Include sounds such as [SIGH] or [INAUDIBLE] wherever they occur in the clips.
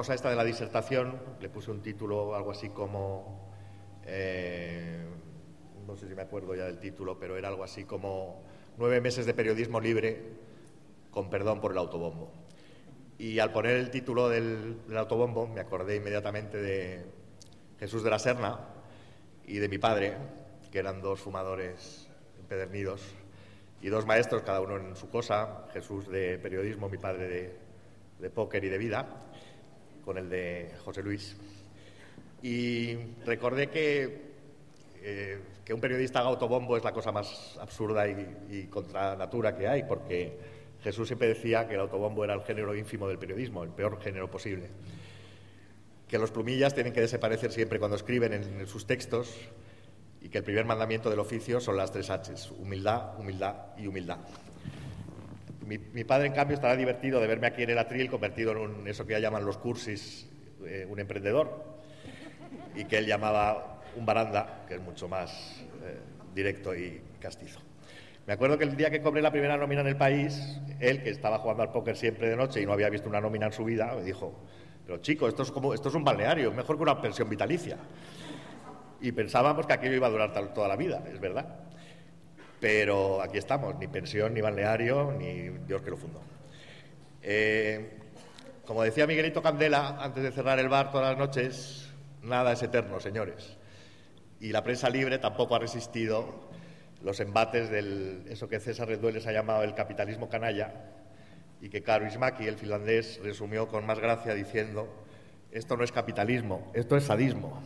cosa esta de la disertación le puse un título algo así como, eh, no sé si me acuerdo ya del título, pero era algo así como nueve meses de periodismo libre con perdón por el autobombo. Y al poner el título del, del autobombo me acordé inmediatamente de Jesús de la Serna y de mi padre, que eran dos fumadores empedernidos y dos maestros, cada uno en su cosa, Jesús de periodismo, mi padre de, de póker y de vida, con el de José Luis. Y recordé que, eh, que un periodista haga autobombo es la cosa más absurda y, contra natura que hay, porque Jesús siempre decía que el autobombo era el género ínfimo del periodismo, el peor género posible. Que los plumillas tienen que desaparecer siempre cuando escriben en, en sus textos y que el primer mandamiento del oficio son las tres Hs, humildad, humildad y humildad. Mi, padre, en cambio, estará divertido de verme aquí en el atril convertido en un, eso que ya llaman los cursis, eh, un emprendedor, y que él llamaba un baranda, que es mucho más eh, directo y castizo. Me acuerdo que el día que cobré la primera nómina en el país, él, que estaba jugando al póker siempre de noche y no había visto una nómina en su vida, me dijo, pero chico, esto es, como, esto es un balneario, mejor que una pensión vitalicia y pensábamos que aquello iba a durar toda la vida, es verdad. Pero aquí estamos, ni pensión, ni balneario, ni Dios que lo fundó. Eh, como decía Miguelito Candela, antes de cerrar el bar todas las noches, nada es eterno, señores. Y la prensa libre tampoco ha resistido los embates del eso que César Redueles ha llamado el capitalismo canalla y que Karo Ismaki, el finlandés, resumió con más gracia diciendo, esto no es capitalismo, esto es sadismo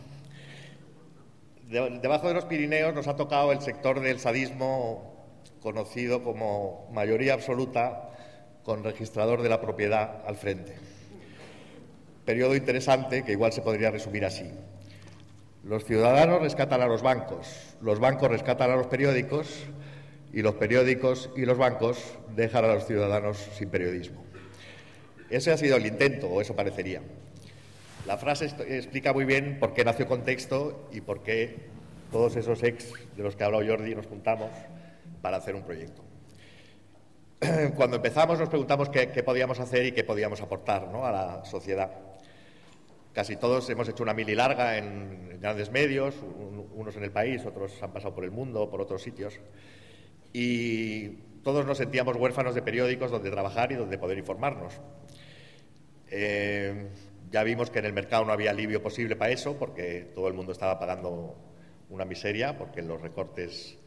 de, debajo de los Pirineos nos ha tocado el sector del sadismo conocido como mayoría absoluta con registrador de la propiedad al frente. Periodo interesante que igual se podría resumir así. Los ciudadanos rescatan a los bancos, los bancos rescatan a los periódicos y los periódicos y los bancos dejan a los ciudadanos sin periodismo. Ese ha sido el intento, o eso parecería. La frase explica muy bien por qué nació Contexto y por qué todos esos ex de los que ha hablado Jordi nos juntamos para hacer un proyecto. [CLEARS THROAT] Cuando empezamos nos preguntamos qué, podíamos hacer y qué podíamos aportar ¿no? a la sociedad. Casi todos hemos hecho una mili larga en, grandes medios, un, unos en el país, otros han pasado por el mundo, por otros sitios. Y todos nos sentíamos huérfanos de periódicos donde trabajar y donde poder informarnos. Eh, ya vimos que en el mercado no había alivio posible para eso, porque todo el mundo estaba pagando una miseria, porque los recortes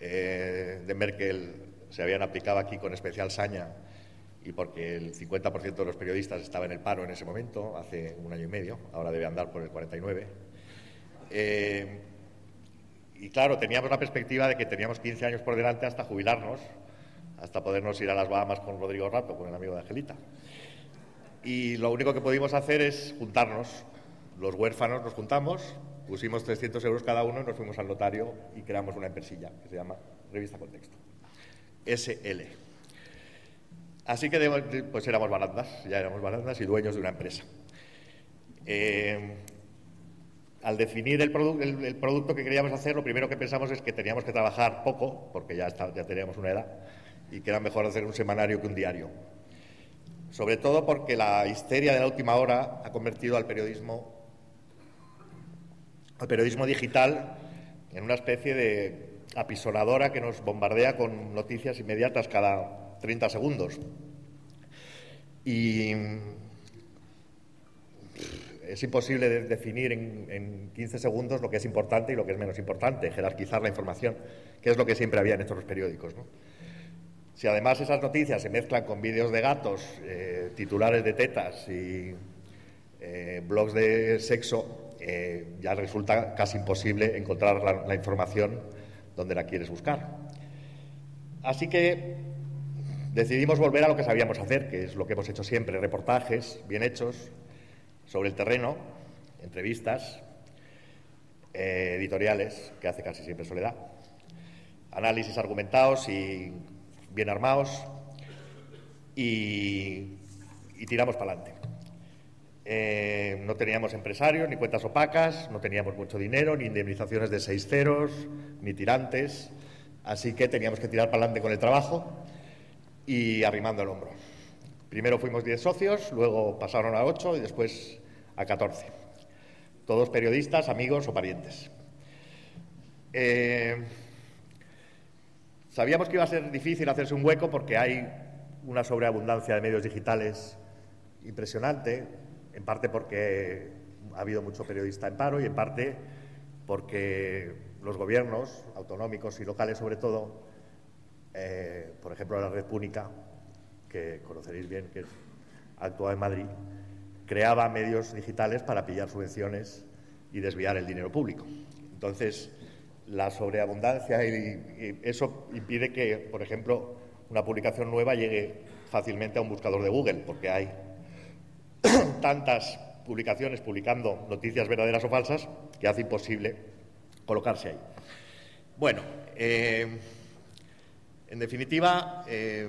eh, de Merkel se habían aplicado aquí con especial saña y porque el 50% de los periodistas estaba en el paro en ese momento, hace un año y medio, ahora debe andar por el 49. Eh, y claro, teníamos la perspectiva de que teníamos 15 años por delante hasta jubilarnos, hasta podernos ir a las Bahamas con Rodrigo Rato, con el amigo de Angelita y lo único que pudimos hacer es juntarnos. Los huérfanos nos juntamos, pusimos 300 euros cada uno y nos fuimos al notario y creamos una empresilla que se llama Revista Contexto. SL. Así que pues éramos barandas, ya éramos barandas y dueños de una empresa. Eh, al definir el, produ el, producto que queríamos hacer, lo primero que pensamos es que teníamos que trabajar poco, porque ya, ya teníamos una edad, y que era mejor hacer un semanario que un diario sobre todo porque la histeria de la última hora ha convertido al periodismo, al periodismo digital en una especie de apisonadora que nos bombardea con noticias inmediatas cada 30 segundos. Y es imposible de definir en, en, 15 segundos lo que es importante y lo que es menos importante, jerarquizar la información, que es lo que siempre habían hecho los periódicos. Si además esas noticias se mezclan con vídeos de gatos, eh, titulares de tetas y eh, blogs de sexo, eh, ya resulta casi imposible encontrar la, información donde la quieres buscar. Así que decidimos volver a lo que sabíamos hacer, que es lo que hemos hecho siempre, reportajes bien hechos sobre el terreno, entrevistas, editoriales, que hace casi siempre Soledad, análisis argumentados y bien armados y, y tiramos para adelante. Eh, no teníamos empresarios, ni cuentas opacas, no teníamos mucho dinero, ni indemnizaciones de seis ceros, ni tirantes. Así que teníamos que tirar para adelante con el trabajo y arrimando el hombro. Primero fuimos 10 socios, luego pasaron a 8 y después a 14. Todos periodistas, amigos o parientes. Eh, sabíamos que iba a ser difícil hacerse un hueco porque hay una sobreabundancia de medios digitales impresionante, en parte porque ha habido mucho periodista en paro y en parte porque los gobiernos autonómicos y locales, sobre todo, eh, por ejemplo, la Red Púnica, que conoceréis bien, que actúa en Madrid, creaba medios digitales para pillar subvenciones y desviar el dinero público. Entonces, la sobreabundancia y, eso impide que, por ejemplo, una publicación nueva llegue fácilmente a un buscador de Google, porque hay [COUGHS] tantas publicaciones publicando noticias verdaderas o falsas que hace imposible colocarse ahí. Bueno, eh, en definitiva, eh,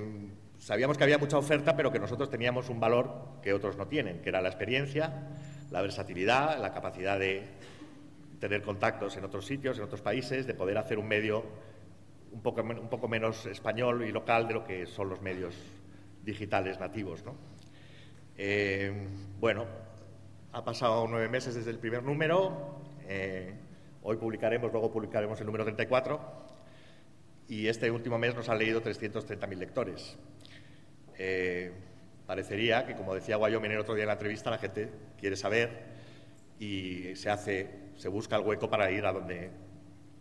sabíamos que había mucha oferta, pero que nosotros teníamos un valor que otros no tienen, que era la experiencia, la versatilidad, la capacidad de tener contactos en otros sitios, en otros países, de poder hacer un medio un poco, un poco menos español y local de lo que son los medios digitales nativos. Eh, bueno, ha pasado nueve meses desde el primer número. Eh, hoy publicaremos, luego publicaremos el número 34. Y este último mes nos han leído 330.000 lectores. Eh, parecería que, como decía Wyoming el otro día en la entrevista, la gente quiere saber y se hace, se busca el hueco para ir a donde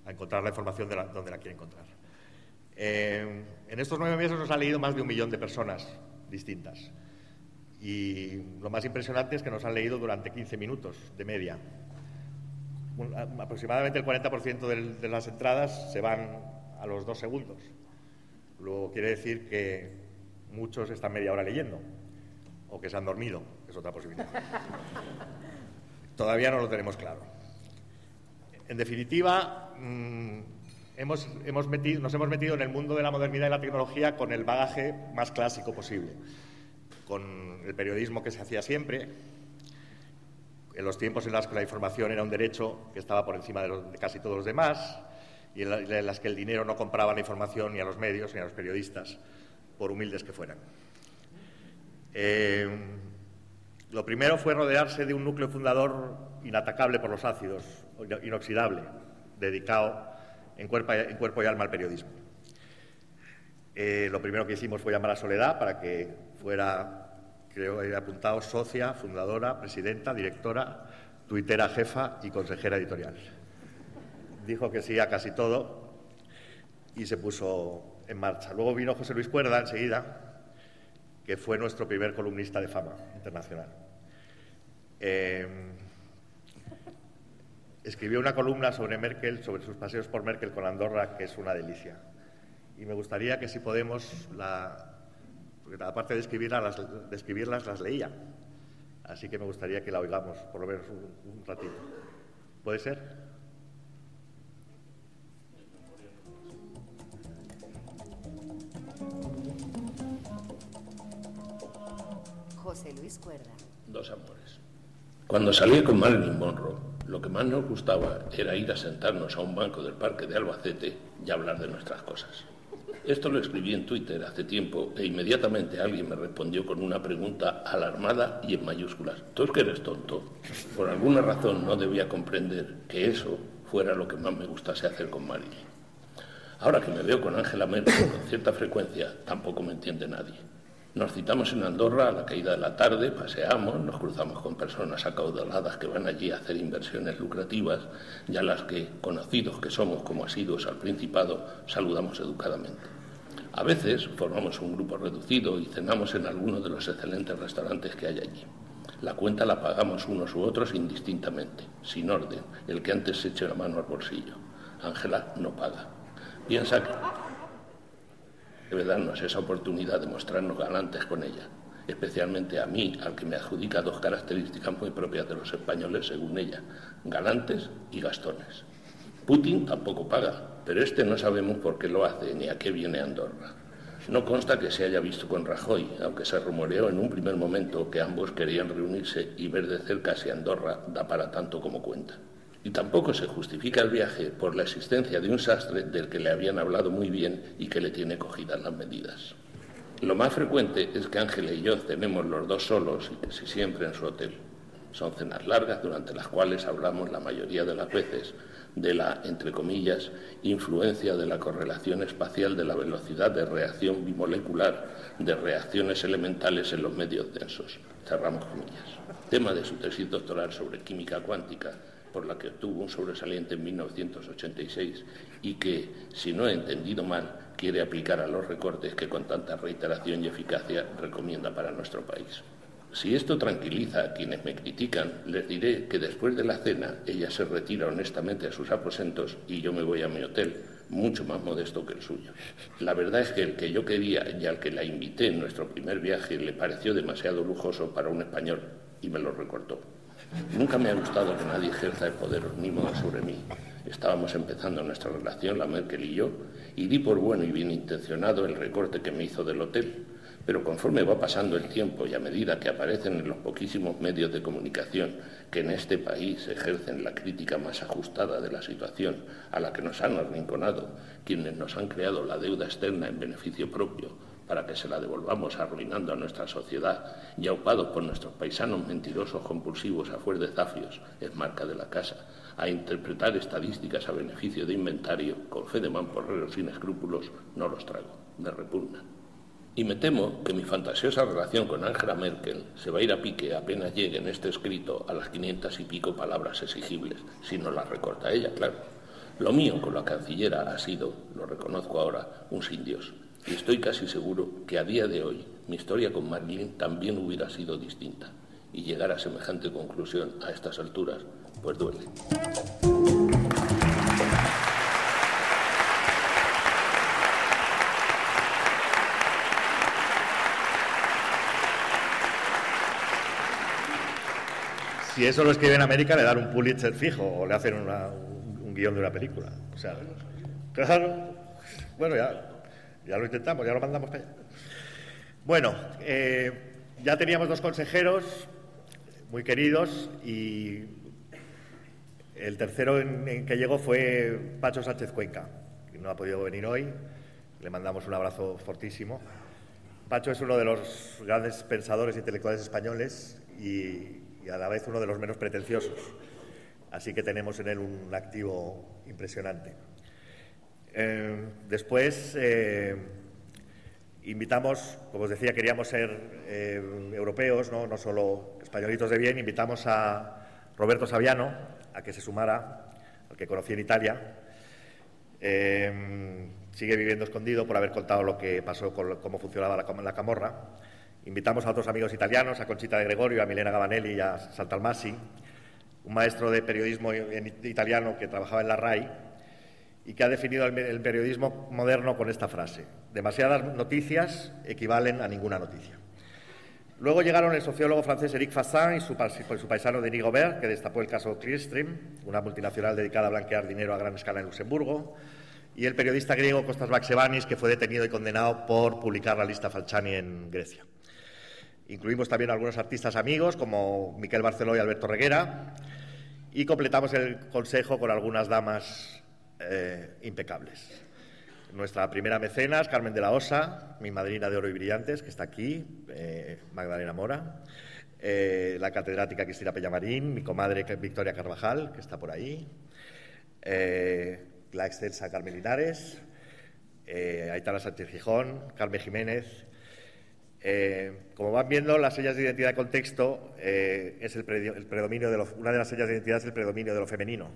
a encontrar la información de donde la quiere encontrar. En estos nueve meses nos ha leído más de un millón de personas distintas. Y lo más impresionante es que nos han leído durante 15 minutos de media. aproximadamente el 40% de las entradas se van a los dos segundos. Luego quiere decir que muchos están media hora leyendo o que se han dormido, es otra posibilidad. [LAUGHS] Todavía no lo tenemos claro. En definitiva, mm, hemos, metido, nos hemos metido en el mundo de la modernidad y la tecnología con el bagaje más clásico posible, con el periodismo que se hacía siempre, en los tiempos en los que la información era un derecho que estaba por encima de, casi todos los demás y en, las que el dinero no compraba la información ni a los medios ni a los periodistas, por humildes que fueran. Eh, lo primero fue rodearse de un núcleo fundador inatacable por los ácidos, inoxidable, dedicado en cuerpo, y alma al periodismo. Eh, lo primero que hicimos fue llamar a Soledad para que fuera, creo he apuntado, socia, fundadora, presidenta, directora, tuitera jefa y consejera editorial. Dijo que sí a casi todo y se puso en marcha. Luego vino José Luis Cuerda enseguida que fue nuestro primer columnista de fama internacional. Em, escribió una columna sobre Merkel, sobre sus paseos por Merkel con Andorra, que es una delicia. Y me gustaría que si podemos, la, porque aparte de escribirlas, las, de escribirlas, las leía. Así que me gustaría que la oigamos por lo menos un ratito. ¿Puede ser? José Luis Cuerda. Dos amores. Cuando salí con Marilyn Monroe, lo que más nos gustaba era ir a sentarnos a un banco del parque de Albacete y hablar de nuestras cosas. Esto lo escribí en Twitter hace tiempo e inmediatamente alguien me respondió con una pregunta alarmada y en mayúsculas. ¿Tú es que eres tonto? Por alguna razón no debía comprender que eso fuera lo que más me gustase hacer con Marilyn. Ahora que me veo con Angela Merkel con cierta frecuencia, tampoco me entiende nadie. Nos citamos en Andorra a la caída de la tarde, paseamos, nos cruzamos con personas acaudaladas que van allí a hacer inversiones lucrativas y a las que, conocidos que somos como asiduos al Principado, saludamos educadamente. A veces formamos un grupo reducido y cenamos en alguno de los excelentes restaurantes que hay allí. La cuenta la pagamos unos u otros indistintamente, sin orden, el que antes se eche la mano al bolsillo. Ángela no paga. Piensa que debe darnos esa oportunidad de mostrarnos galantes con ella, especialmente a mí, al que me adjudica dos características muy propias de los españoles, según ella, galantes y gastones. Putin tampoco paga, pero este no sabemos por qué lo hace ni a qué viene Andorra. No consta que se haya visto con Rajoy, aunque se rumoreó en un primer momento que ambos querían reunirse y ver de cerca si Andorra da para tanto como cuenta. Y tampoco se justifica el viaje por la existencia de un sastre del que le habían hablado muy bien y que le tiene cogidas las medidas. Lo más frecuente es que Ángela y yo cenemos los dos solos y casi siempre en su hotel. Son cenas largas durante las cuales hablamos la mayoría de las veces de la, entre comillas, influencia de la correlación espacial de la velocidad de reacción bimolecular de reacciones elementales en los medios densos. Cerramos comillas. Tema de su tesis doctoral sobre química cuántica, por la que obtuvo un sobresaliente en 1986 y que, si no he entendido mal, quiere aplicar a los recortes que con tanta reiteración y eficacia recomienda para nuestro país. Si esto tranquiliza a quienes me critican, les diré que después de la cena ella se retira honestamente a sus aposentos y yo me voy a mi hotel, mucho más modesto que el suyo. La verdad es que el que yo quería y al que la invité en nuestro primer viaje le pareció demasiado lujoso para un español y me lo recortó. Nunca me ha gustado que nadie ejerza el poder modo sobre mí. Estábamos empezando nuestra relación, la Merkel y yo, y di por bueno y bien intencionado el recorte que me hizo del hotel. Pero conforme va pasando el tiempo y a medida que aparecen en los poquísimos medios de comunicación que en este país ejercen la crítica más ajustada de la situación a la que nos han arrinconado quienes nos han creado la deuda externa en beneficio propio para que se la devolvamos arruinando a nuestra sociedad y aupados por nuestros paisanos mentirosos compulsivos a fuer de zafios, es marca de la casa, a interpretar estadísticas a beneficio de inventario, con fe de mamporreros sin escrúpulos, no los trago, me repugnan. Y me temo que mi fantasiosa relación con Angela Merkel se va a ir a pique apenas llegue en este escrito a las quinientas y pico palabras exigibles, si no las recorta ella, claro. Lo mío con la cancillera ha sido, lo reconozco ahora, un sin Dios. Y estoy casi seguro que a día de hoy mi historia con Marilyn también hubiera sido distinta. Y llegar a semejante conclusión a estas alturas, pues duele. Si eso lo escribe en América, le dan un Pulitzer fijo o le hacen un, guion de una película. O sea, claro, bueno, ya, ya lo intentamos, ya lo mandamos para allá. Bueno, eh, ya teníamos dos consejeros muy queridos y el tercero en, que llegó fue Pacho Sánchez Cuenca, que no ha podido venir hoy. Le mandamos un abrazo fortísimo. Pacho es uno de los grandes pensadores intelectuales españoles y, a la vez uno de los menos pretenciosos. Así que tenemos en él un activo impresionante. Eh, después eh, invitamos, como os decía, queríamos ser eh, europeos, ¿no? no solo españolitos de bien, invitamos a Roberto Saviano, a que se sumara, al que conocí en Italia. Sigue viviendo escondido por haber contado lo que pasó, con cómo funcionaba la, camorra. Invitamos a otros amigos italianos, a Conchita de Gregorio, a Milena Gabanelli y a Santalmasi, un maestro de periodismo italiano que trabajaba en la RAI y que ha definido el periodismo moderno con esta frase: demasiadas noticias equivalen a ninguna noticia. Luego llegaron el sociólogo francés Eric Fassin y su, paisano Denis Gobert, que destapó el caso Clearstream, una multinacional dedicada a blanquear dinero a gran escala en Luxemburgo, y el periodista griego Kostas Baxevanis, que fue detenido y condenado por publicar la lista Falciani en Grecia. Incluimos también algunos artistas amigos, como Miquel Barceló y Alberto Reguera, y completamos el consejo con algunas damas eh, impecables nuestra primera mecenas, Carmen de la Osa, mi madrina de oro y brillantes, que está aquí, eh, Magdalena Mora, eh, la catedrática Cristina Pellamarín, mi comadre Victoria Carvajal, que está por ahí, la excelsa Carmen Linares, Aitana Sánchez Gijón, Carmen Jiménez. Como van viendo, las sellas de identidad de contexto es el, predominio de una de las sellas de identidad es el predominio de lo femenino.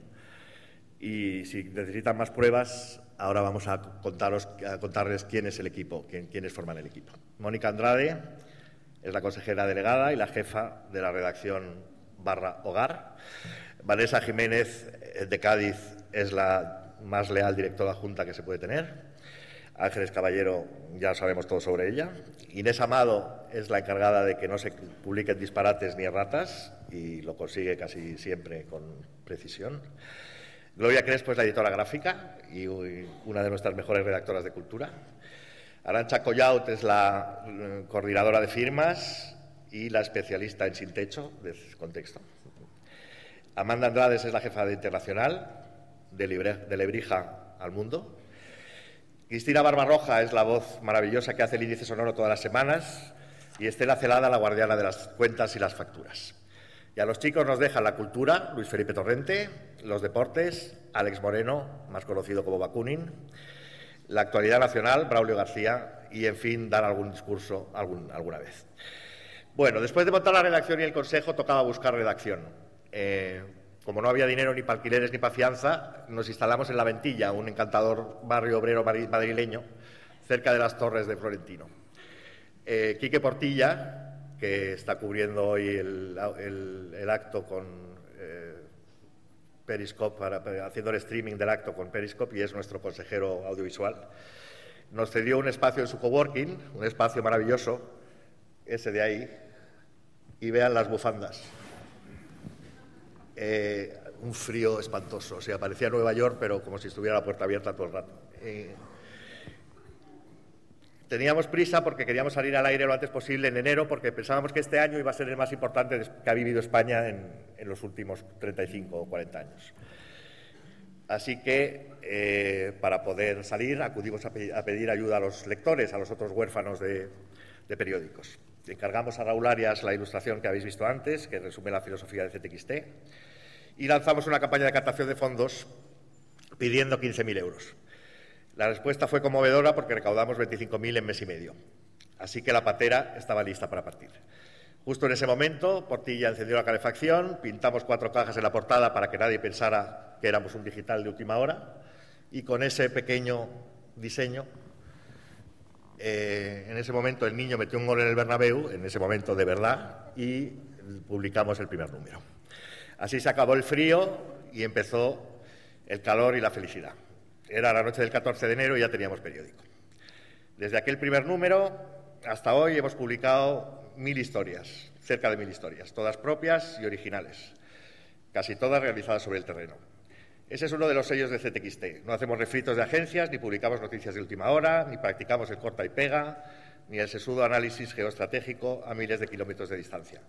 Y si necesitan más pruebas, ahora vamos a, contaros, a contarles quién es el equipo, quién, quiénes forman el equipo. Mónica Andrade es la consejera delegada y la jefa de la redacción barra hogar. Vanessa Jiménez eh, de Cádiz es la más leal directora junta que se puede tener. Ángeles Caballero, ya sabemos todo sobre ella. Inés Amado es la encargada de que no se publiquen disparates ni erratas y lo consigue casi siempre con precisión. Gloria Crespo es la editora gráfica y una de nuestras mejores redactoras de cultura. Arancha Collaut es la eh, coordinadora de firmas y la especialista en sin techo, de contexto. Amanda Andrades es la jefa de internacional, de, Lebrija al Mundo. Cristina Barbarroja es la voz maravillosa que hace el índice sonoro todas las semanas y Estela Celada la guardiana de las cuentas y las facturas. Y a los chicos nos dejan la cultura, Luis Felipe Torrente, los deportes, Alex Moreno, más conocido como Bakunin, la actualidad nacional, Braulio García, y, en fin, dar algún discurso alguna vez. Bueno, después de montar la redacción y el consejo, tocaba buscar redacción. Eh, como no había dinero ni para alquileres ni para fianza, nos instalamos en La Ventilla, un encantador barrio obrero madrileño, cerca de las Torres de Florentino. Eh, Quique Portilla, que está cubriendo hoy el, acto con eh, Periscope, haciendo el streaming del acto con Periscope y es nuestro consejero audiovisual, nos cedió un espacio en su coworking, un espacio maravilloso, ese de ahí, y vean las bufandas. Eh, un frío espantoso. O sea, parecía Nueva York, pero como si estuviera la puerta abierta todo el rato. Eh, teníamos prisa porque queríamos salir al aire lo antes posible en enero, porque pensábamos que este año iba a ser el más importante que ha vivido España en, los últimos 35 o 40 años. Así que, eh, para poder salir, acudimos a, pedir ayuda a los lectores, a los otros huérfanos de, periódicos. Encargamos a Raúl Arias la ilustración que habéis visto antes, que resume la filosofía de CTXT, y lanzamos una campaña de captación de fondos pidiendo 15.000 euros. La respuesta fue conmovedora porque recaudamos 25.000 en mes y medio. Así que la patera estaba lista para partir. Justo en ese momento, Portilla encendió la calefacción, pintamos cuatro cajas en la portada para que nadie pensara que éramos un digital de última hora, y con ese pequeño diseño eh, en ese momento el niño metió un gol en el Bernabéu, en ese momento de verdad, y publicamos el primer número. Así se acabó el frío y empezó el calor y la felicidad. Era la noche del 14 de enero y ya teníamos periódico. Desde aquel primer número hasta hoy hemos publicado mil historias, cerca de mil historias, todas propias y originales, casi todas realizadas sobre el terreno. Ese es uno de los sellos de CTXT. No hacemos refritos de agencias, ni publicamos noticias de última hora, ni practicamos el corta y pega, ni el sesudo análisis geoestratégico a miles de kilómetros de distancia.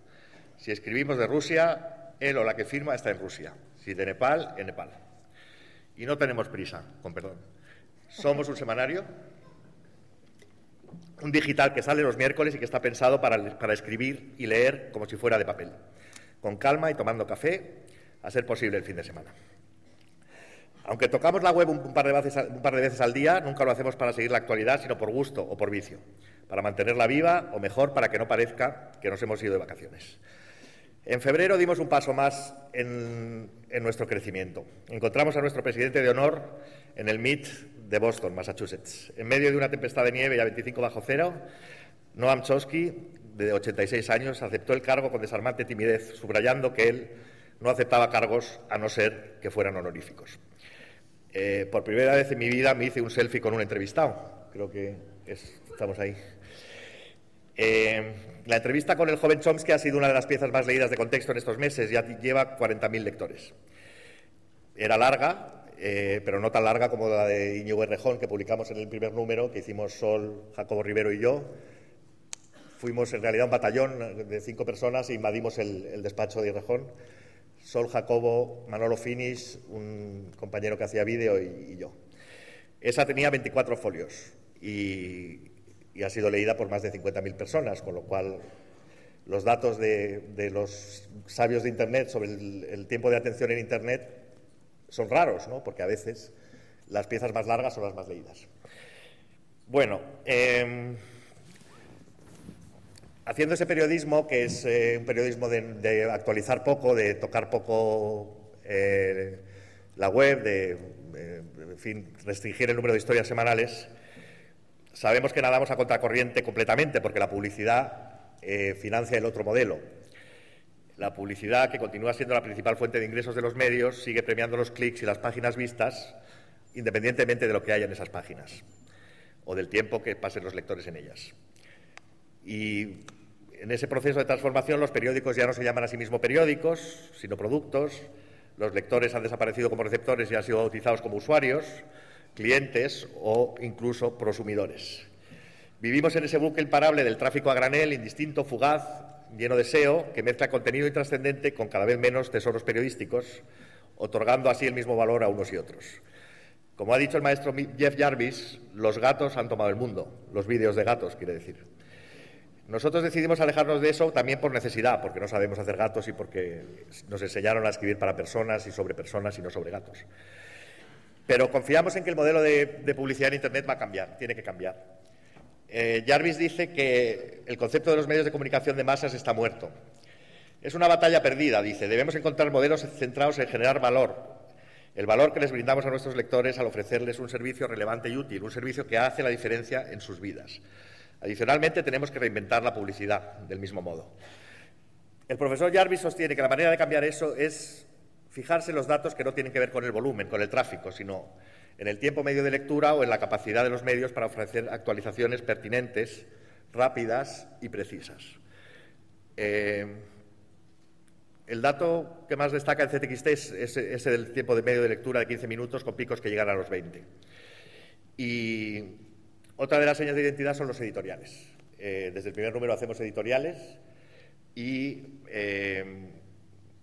Si escribimos de Rusia, él o la que firma está en Rusia. Si de Nepal, en Nepal. Y no tenemos prisa, con perdón. Somos un semanario, un digital que sale los miércoles y que está pensado para, para escribir y leer como si fuera de papel, con calma y tomando café, a ser posible el fin de semana. Aunque tocamos la web un par, de veces, al día, nunca lo hacemos para seguir la actualidad, sino por gusto o por vicio, para mantenerla viva o mejor para que no parezca que nos hemos ido de vacaciones. En febrero dimos un paso más en, nuestro crecimiento. Encontramos a nuestro presidente de honor en el MIT de Boston, Massachusetts. En medio de una tempestad de nieve y a 25 bajo cero, Noam Chomsky, de 86 años, aceptó el cargo con desarmante timidez, subrayando que él no aceptaba cargos a no ser que fueran honoríficos. Eh, por primera vez en mi vida me hice un selfie con un entrevistado. Creo que estamos ahí. Eh, la entrevista con el joven Chomsky ha sido una de las piezas más leídas de contexto en estos meses. Ya lleva 40.000 lectores. Era larga, eh, pero no tan larga como la de Iñigo Errejón, que publicamos en el primer número, que hicimos Sol, Jacobo Rivero y yo. Fuimos en realidad un batallón de cinco personas e invadimos el, despacho de Errejón Sol Jacobo, Manolo Finis, un compañero que hacía vídeo y, yo. Esa tenía 24 folios y, ha sido leída por más de 50.000 personas, con lo cual los datos de, los sabios de Internet sobre el, tiempo de atención en Internet son raros, ¿no? porque a veces las piezas más largas son las más leídas. Bueno, em, haciendo ese periodismo, que es eh, un periodismo de, actualizar poco, de tocar poco eh, la web, de, en fin, restringir el número de historias semanales, sabemos que nadamos a contracorriente completamente, porque la publicidad eh, financia el otro modelo. La publicidad, que continúa siendo la principal fuente de ingresos de los medios, sigue premiando los clics y las páginas vistas, independientemente de lo que haya en esas páginas o del tiempo que pasen los lectores en ellas. Y en ese proceso de transformación los periódicos ya no se llaman a sí mismos periódicos, sino productos. Los lectores han desaparecido como receptores y han sido bautizados como usuarios, clientes o incluso prosumidores. Vivimos en ese buque imparable del tráfico a granel, indistinto, fugaz, lleno de SEO, que mezcla contenido intrascendente con cada vez menos tesoros periodísticos, otorgando así el mismo valor a unos y otros. Como ha dicho el maestro Jeff Jarvis, los gatos han tomado el mundo, los vídeos de gatos, quiere decir. Nosotros decidimos alejarnos de eso también por necesidad, porque no sabemos hacer gatos y porque nos enseñaron a escribir para personas y sobre personas y no sobre gatos. Pero confiamos en que el modelo de, publicidad en Internet va a cambiar, tiene que cambiar. Eh, Jarvis dice que el concepto de los medios de comunicación de masas está muerto. Es una batalla perdida, dice. Debemos encontrar modelos centrados en generar valor, el valor que les brindamos a nuestros lectores al ofrecerles un servicio relevante y útil, un servicio que hace la diferencia en sus vidas. Adicionalmente, tenemos que reinventar la publicidad del mismo modo. El profesor Jarvis sostiene que la manera de cambiar eso es fijarse en los datos que no tienen que ver con el volumen, con el tráfico, sino en el tiempo medio de lectura o en la capacidad de los medios para ofrecer actualizaciones pertinentes, rápidas y precisas. Eh, el dato que más destaca el CTXT es ese, del tiempo de medio de lectura de 15 minutos con picos que llegan a los 20. Y otra de las señas de identidad son los editoriales. Eh, desde el primer número hacemos editoriales y eh,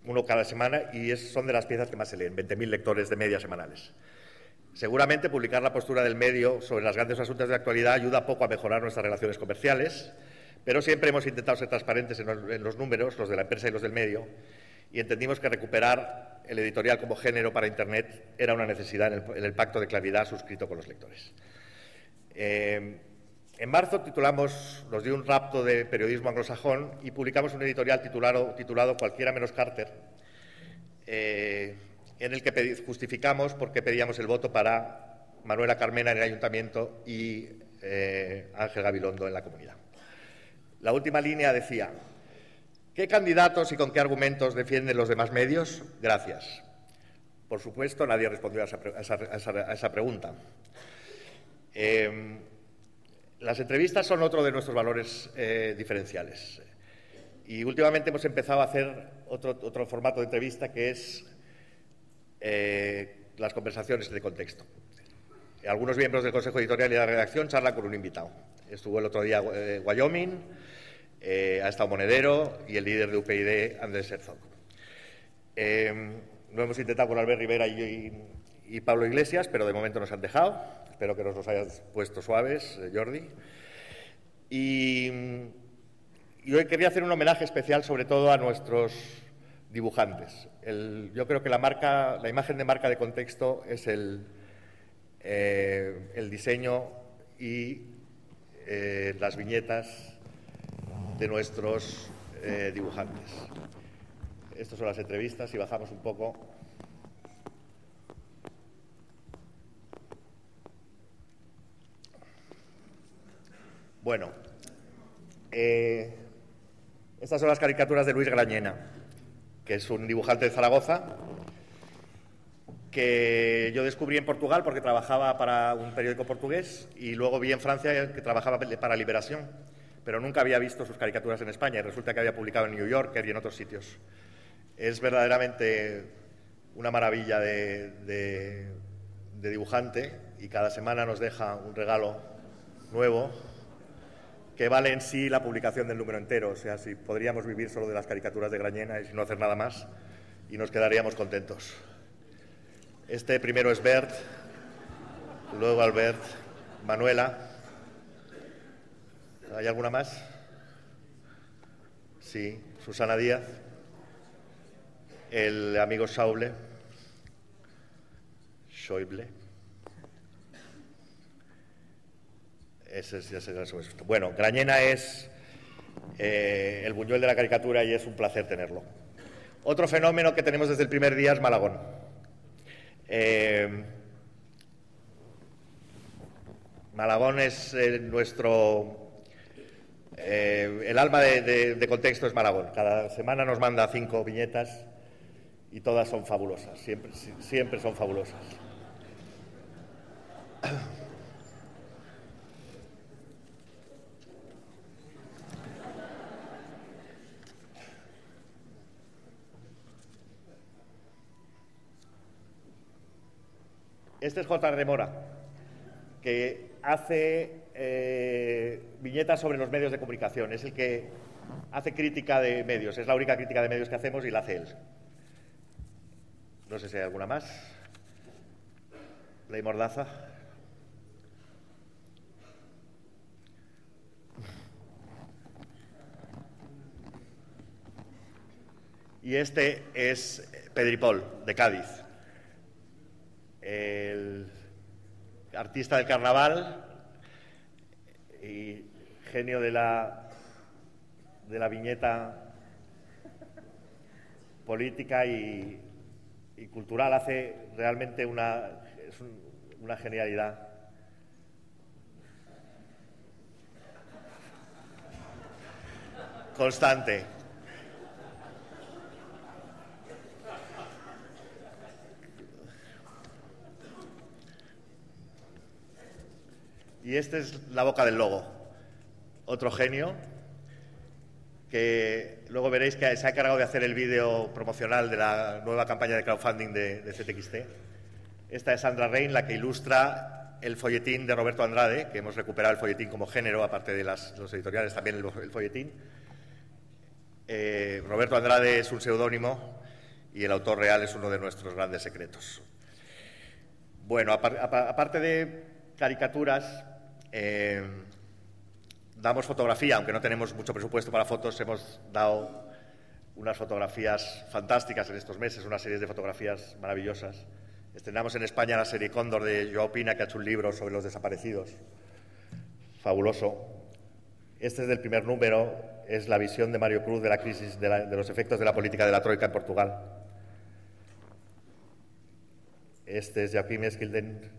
uno cada semana y son de las piezas que más se leen, 20.000 lectores de media semanales. Seguramente publicar la postura del medio sobre los grandes asuntos de actualidad ayuda poco a mejorar nuestras relaciones comerciales, pero siempre hemos intentado ser transparentes en los, números, los de la empresa y los del medio, y entendimos que recuperar el editorial como género para Internet era una necesidad en el pacto de claridad suscrito con los lectores. Eh, en marzo titulamos, nos dio un rapto de periodismo anglosajón y publicamos un editorial titulado, Cualquiera menos Carter, eh, en el que justificamos por qué pedíamos el voto para Manuela Carmena en el ayuntamiento y eh, Ángel Gabilondo en la comunidad. La última línea decía, ¿qué candidatos y con qué argumentos defienden los demás medios? Gracias. Por supuesto, nadie respondió a esa pregunta. Em, las entrevistas son otro de nuestros valores eh, diferenciales. Y últimamente hemos empezado a hacer otro, formato de entrevista que es eh, las conversaciones de contexto. Algunos miembros del Consejo Editorial y de la redacción charlan con un invitado. Estuvo el otro día eh, Wyoming, ha estado Monedero y el líder de UPyD, Andrés Herzog. Em, lo hemos intentado con Albert Rivera y Pablo Iglesias, pero de momento nos han dejado. Espero que nos los hayas puesto suaves, eh, Jordi. Y, hoy quería hacer un homenaje especial sobre todo a nuestros dibujantes. yo creo que la, marca, la imagen de marca de contexto es el, eh, el diseño y eh, las viñetas de nuestros dibujantes. Estas son las entrevistas y bajamos un poco. Bueno, eh, estas son las caricaturas de Luis Grañena, que es un dibujante de Zaragoza, que yo descubrí en Portugal porque trabajaba para un periódico portugués y luego vi en Francia que trabajaba para Liberación, pero nunca había visto sus caricaturas en España y resulta que había publicado en New Yorker y en otros sitios. Es verdaderamente una maravilla de dibujante y cada semana nos deja un regalo nuevo que vale en sí la publicación del número entero. O sea, si podríamos vivir solo de las caricaturas de Grañena y sin no hacer nada más, y nos quedaríamos contentos. Este primero es Bert, luego Albert, Manuela. ¿Hay alguna más? Sí, Susana Díaz, el amigo Sauble, Schäuble. Bueno, Grañena es eh, el buñuel de la caricatura y es un placer tenerlo. Otro fenómeno que tenemos desde el primer día es Malagón. Eh, Malagón es eh, nuestro... el alma de, contexto es Malagón. Cada semana nos manda cinco viñetas y todas son fabulosas, siempre, siempre son fabulosas. Este es J. Mora, que hace eh, viñetas sobre los medios de comunicación. Es el que hace crítica de medios. Es la única crítica de medios que hacemos y la hace él. No sé si hay alguna más. Ley Mordaza. Y este es Pedripol, de Cádiz. El artista del carnaval y genio de la, de la viñeta política y, cultural. Hace realmente una, es un- una genialidad. Constante. Y esta es la boca del lobo. Otro genio que luego veréis que se ha encargado de hacer el vídeo promocional de la nueva campaña de crowdfunding de, de CTXT. Esta es Sandra Rein, la que ilustra el folletín de Roberto Andrade, que hemos recuperado el folletín como género, aparte de los editoriales, también el, el folletín. Eh, Roberto Andrade es un seudónimo y el autor real es uno de nuestros grandes secretos. Bueno, apar- apa- aparte de caricaturas, eh, damos fotografía, aunque no tenemos mucho presupuesto para fotos, hemos dado unas fotografías fantásticas en estos meses, unas series de fotografías maravillosas. Estrenamos en España la serie Cóndor de Joao Pina, que ha hecho un libro sobre los desaparecidos. Fabuloso. Este es del primer número, es la visión de Mario Cruz de la crisis, de, la- de los efectos de la política de la Troika en Portugal. Este es Joaquim Esquilden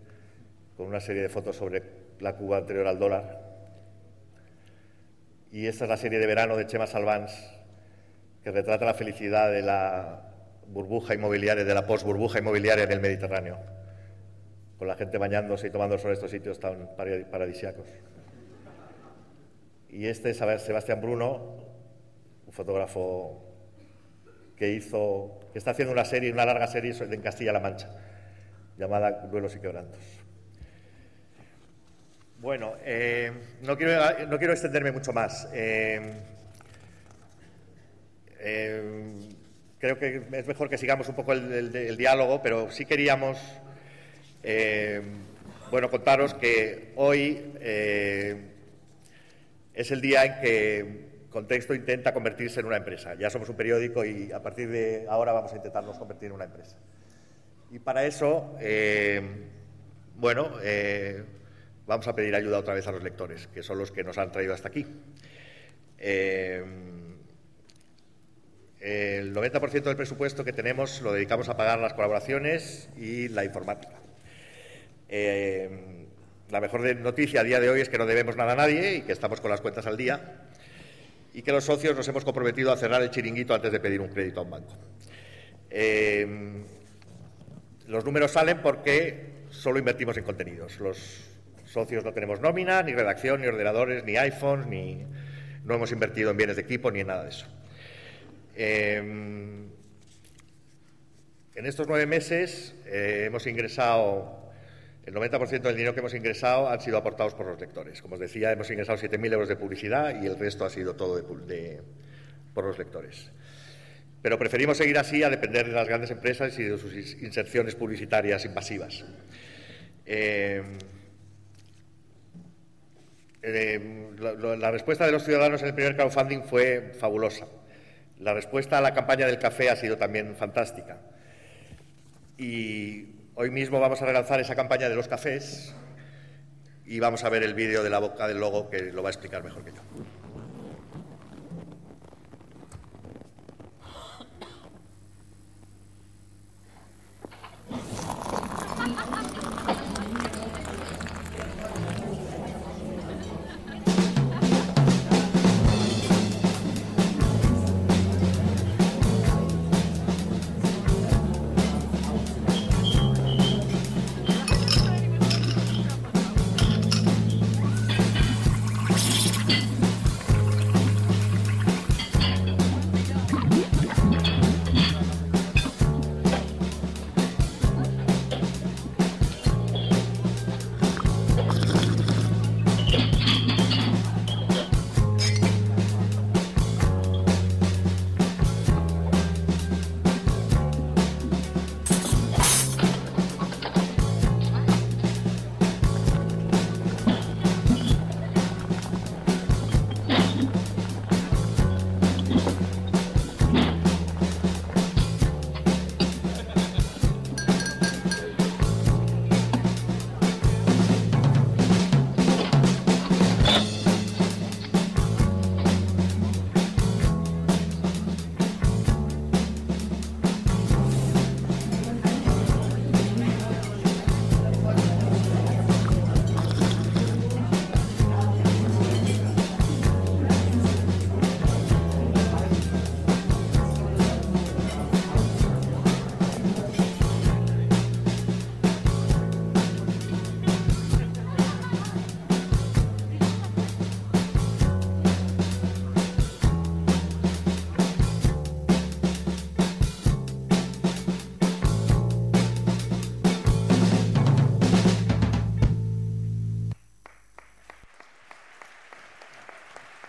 con una serie de fotos sobre la Cuba anterior al dólar. Y esta es la serie de verano de Chema Salvans, que retrata la felicidad de la burbuja inmobiliaria, de la post-burbuja inmobiliaria en el Mediterráneo, con la gente bañándose y tomando en estos sitios tan para- paradisíacos. Y este es Sebastián Bruno, un fotógrafo que hizo, que está haciendo una serie, una larga serie sobre- en Castilla-La Mancha, llamada Duelos y Quebrantos. Bueno, eh, no, quiero, no quiero extenderme mucho más. Eh, eh, creo que es mejor que sigamos un poco el, el- diálogo, pero sí queríamos, bueno, contaros que hoy es el día en que Contexto intenta convertirse en una empresa. Ya somos un periódico y a partir de ahora vamos a intentarnos convertir en una empresa. Y para eso, bueno, vamos a pedir ayuda otra vez a los lectores, que son los que nos han traído hasta aquí. Eh, el 90% del presupuesto que tenemos lo dedicamos a pagar las colaboraciones y la informática. Eh, la mejor noticia a día de hoy es que no debemos nada a nadie y que estamos con las cuentas al día y que los socios nos hemos comprometido a cerrar el chiringuito antes de pedir un crédito a un banco. Eh, los números salen porque solo invertimos en contenidos. Los socios no tenemos nómina, ni redacción, ni ordenadores, ni iPhones, ni no hemos invertido en bienes de equipo, ni en nada de eso. Eh, en estos nueve meses eh, hemos ingresado, el 90% del dinero que hemos ingresado han sido aportados por los lectores. Como os decía, hemos ingresado 7.000 euros de publicidad y el resto ha sido todo de de- por los lectores. Pero preferimos seguir así a depender de las grandes empresas y de sus ins- inserciones publicitarias invasivas. Eh, eh, la, la- la respuesta de los ciudadanos en el primer crowdfunding fue fabulosa. La respuesta a la campaña del café ha sido también fantástica. Y hoy mismo vamos a relanzar esa campaña de los cafés y vamos a ver el vídeo de la boca del logo que lo va a explicar mejor que yo.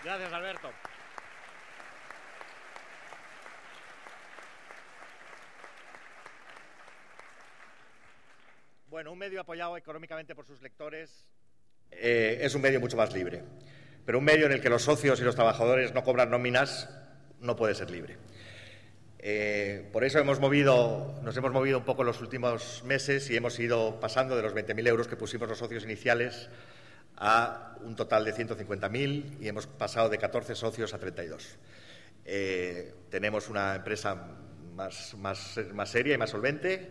Gracias, Alberto. Bueno, un medio apoyado económicamente por sus lectores eh, es un medio mucho más libre, pero un medio en el que los socios y los trabajadores no cobran nóminas no puede ser libre. Eh, por eso hemos movido, nos hemos movido un poco en los últimos meses y hemos ido pasando de los 20.000 euros que pusimos los socios iniciales a un total de 150.000 y hemos pasado de 14 socios a 32. Eh, tenemos una empresa más, más, más seria y más solvente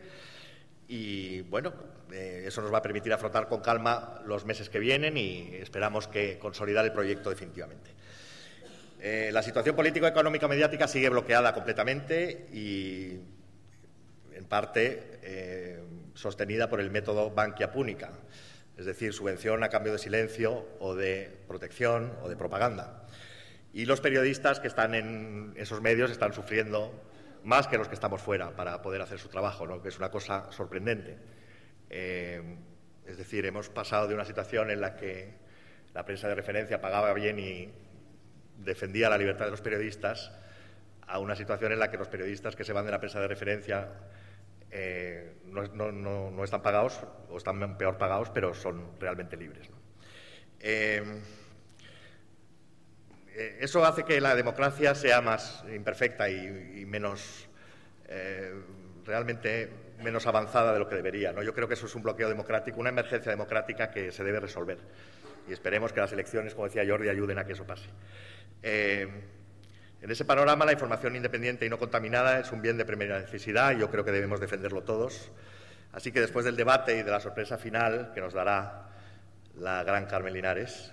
y bueno, eh, eso nos va a permitir afrontar con calma los meses que vienen y esperamos que consolidar el proyecto definitivamente. Eh, la situación político-económica mediática sigue bloqueada completamente y en parte eh, sostenida por el método Bankia Púnica, es decir, subvención a cambio de silencio o de protección o de propaganda. Y los periodistas que están en esos medios están sufriendo más que los que estamos fuera para poder hacer su trabajo, ¿no? que es una cosa sorprendente. Eh, es decir, hemos pasado de una situación en la que la prensa de referencia pagaba bien y defendía la libertad de los periodistas a una situación en la que los periodistas que se van de la prensa de referencia eh, no, están pagados o están peor pagados, pero son realmente libres. Eh, eh, eso hace que la democracia sea más imperfecta y, menos realmente menos avanzada de lo que debería. Yo creo que eso es un bloqueo democrático, una emergencia democrática que se debe resolver. Y esperemos que las elecciones, como decía Jordi, ayuden a que eso pase. En ese panorama, la información independiente y no contaminada es un bien de primera necesidad y yo creo que debemos defenderlo todos. Así que después del debate y de la sorpresa final que nos dará la gran Carmen Linares,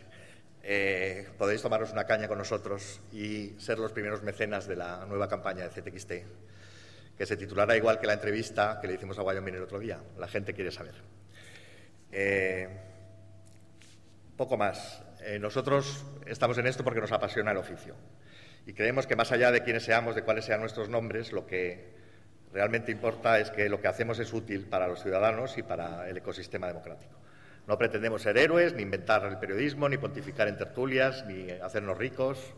eh, podéis tomaros una caña con nosotros y ser los primeros mecenas de la nueva campaña de CTXT, que se titulará igual que la entrevista que le hicimos a Wyoming el otro día. La gente quiere saber. Eh, poco más. Eh, nosotros estamos en esto porque nos apasiona el oficio y creemos que más allá de quiénes seamos, de cuáles sean nuestros nombres, lo que realmente importa es que lo que hacemos es útil para los ciudadanos y para el ecosistema democrático. No pretendemos ser héroes, ni inventar el periodismo, ni pontificar en tertulias, ni hacernos ricos,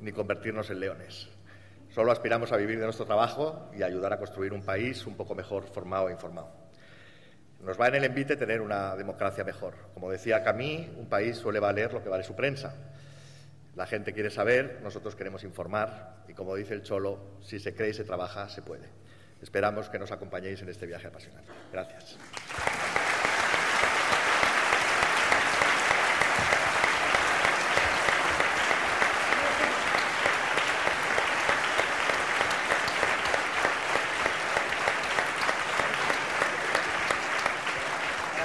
ni convertirnos en leones. Solo aspiramos a vivir de nuestro trabajo y ayudar a construir un país un poco mejor formado e informado. Nos va en el envite tener una democracia mejor. Como decía Camille, un país suele valer lo que vale su prensa. La gente quiere saber, nosotros queremos informar y como dice el Cholo, si se cree y se trabaja, se puede. Esperamos que nos acompañéis en este viaje apasionante. Gracias.